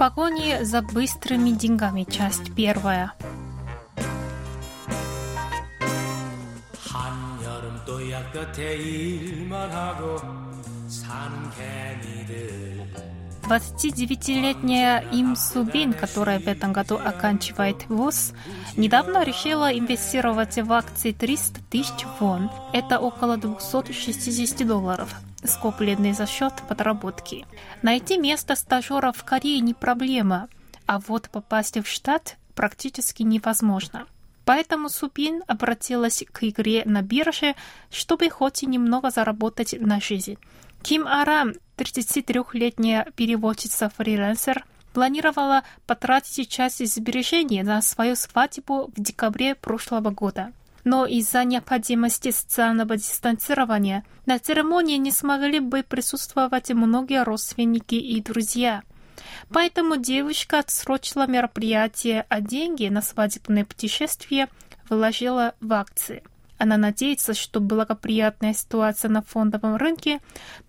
погоне за быстрыми деньгами. Часть первая. 한여름 또약 끝에 일만 하고 사는 개미들 29-летняя Им Субин, которая в этом году оканчивает ВУЗ, недавно решила инвестировать в акции 300 тысяч вон. Это около 260 долларов скопленные за счет подработки. Найти место стажера в Корее не проблема, а вот попасть в штат практически невозможно. Поэтому Субин обратилась к игре на бирже, чтобы хоть и немного заработать на жизнь. Ким Арам, 33-летняя переводчица-фрилансер, планировала потратить часть сбережений на свою свадьбу в декабре прошлого года. Но из-за необходимости социального дистанцирования на церемонии не смогли бы присутствовать многие родственники и друзья. Поэтому девушка отсрочила мероприятие, а деньги на свадебное путешествие вложила в акции. Она надеется, что благоприятная ситуация на фондовом рынке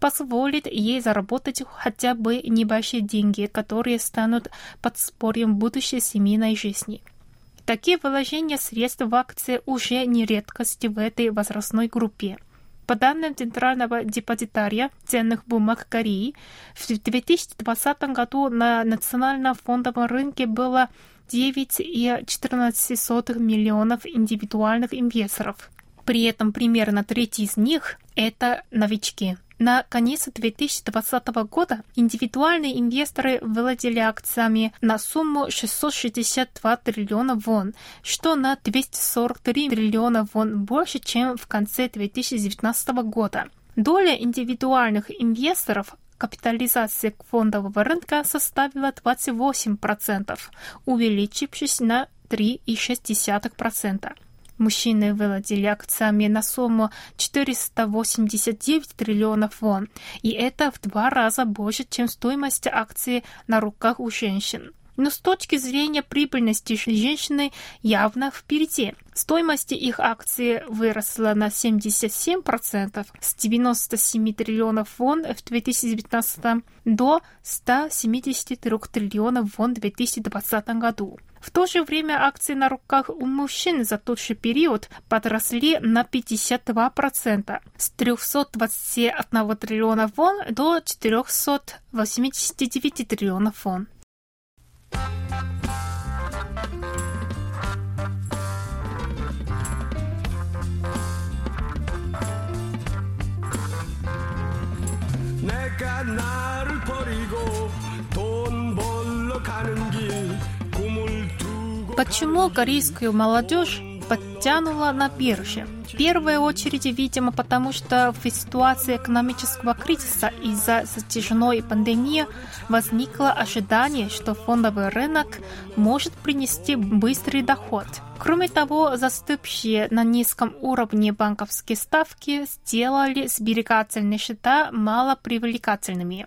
позволит ей заработать хотя бы небольшие деньги, которые станут подспорьем будущей семейной жизни. Такие вложения средств в акции уже не редкость в этой возрастной группе. По данным Центрального депозитария ценных бумаг Кореи, в 2020 году на национальном фондовом рынке было 9,14 миллионов индивидуальных инвесторов. При этом примерно треть из них – это новички. На конец 2020 года индивидуальные инвесторы владели акциями на сумму 662 триллиона вон, что на 243 триллиона вон больше, чем в конце 2019 года. Доля индивидуальных инвесторов капитализации фондового рынка составила 28%, увеличившись на 3,6%. Мужчины владели акциями на сумму 489 триллионов вон, и это в два раза больше, чем стоимость акций на руках у женщин. Но с точки зрения прибыльности женщины явно впереди. Стоимость их акций выросла на 77% с 97 триллионов вон в 2019 до 173 триллионов вон в 2020 году. В то же время акции на руках у мужчин за тот же период подросли на 52% с 321 триллиона вон до 489 триллионов вон. 내가 나를 버리고 돈 벌러 가는 길 꿈을 두고 Почему корейскую молодежь подтянула на бирже? В первую очередь, видимо, потому что в ситуации экономического кризиса из-за затяжной пандемии возникло ожидание, что фондовый рынок может принести быстрый доход. Кроме того, застывшие на низком уровне банковские ставки сделали сберегательные счета малопривлекательными.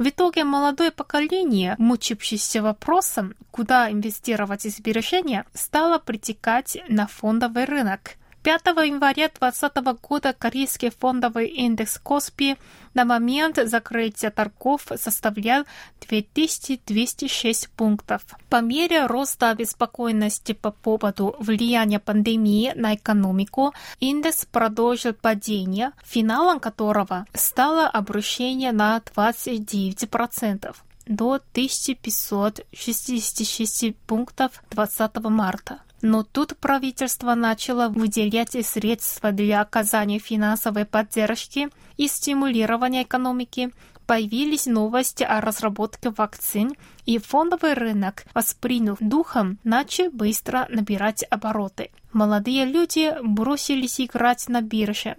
В итоге молодое поколение, мучившееся вопросом, куда инвестировать сбережения, стало притекать на фондовый рынок. 5 января 2020 года корейский фондовый индекс Коспи на момент закрытия торгов составлял 2206 пунктов. По мере роста обеспокоенности по поводу влияния пандемии на экономику, индекс продолжил падение, финалом которого стало обрушение на 29% до 1566 пунктов 20 марта. Но тут правительство начало выделять средства для оказания финансовой поддержки и стимулирования экономики. Появились новости о разработке вакцин, и фондовый рынок, восприняв духом, начал быстро набирать обороты. молодые люди бросились играть на бирже.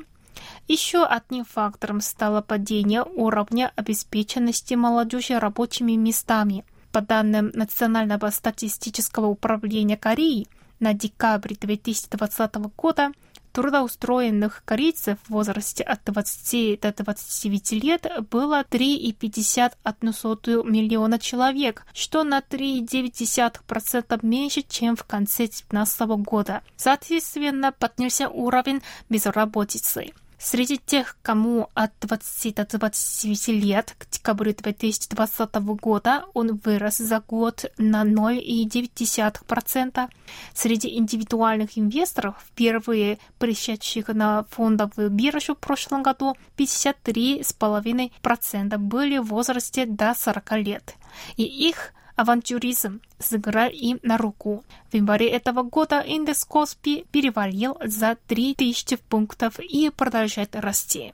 Еще одним фактором стало падение уровня обеспеченности молодежи рабочими местами. По данным Национального статистического управления Кореи, на декабрь 2020 года трудоустроенных корейцев в возрасте от 20 до 29 лет было 3,51 миллиона человек, что на 3,9% меньше, чем в конце 2019 года. Соответственно, поднялся уровень безработицы. Среди тех, кому от 20 до 29 лет к декабрю 2020 года он вырос за год на 0,9%. Среди индивидуальных инвесторов, впервые пришедших на фондовую биржу в прошлом году, 53,5% были в возрасте до 40 лет. И их авантюризм сыграл им на руку. В январе этого года индекс Коспи перевалил за 3000 пунктов и продолжает расти.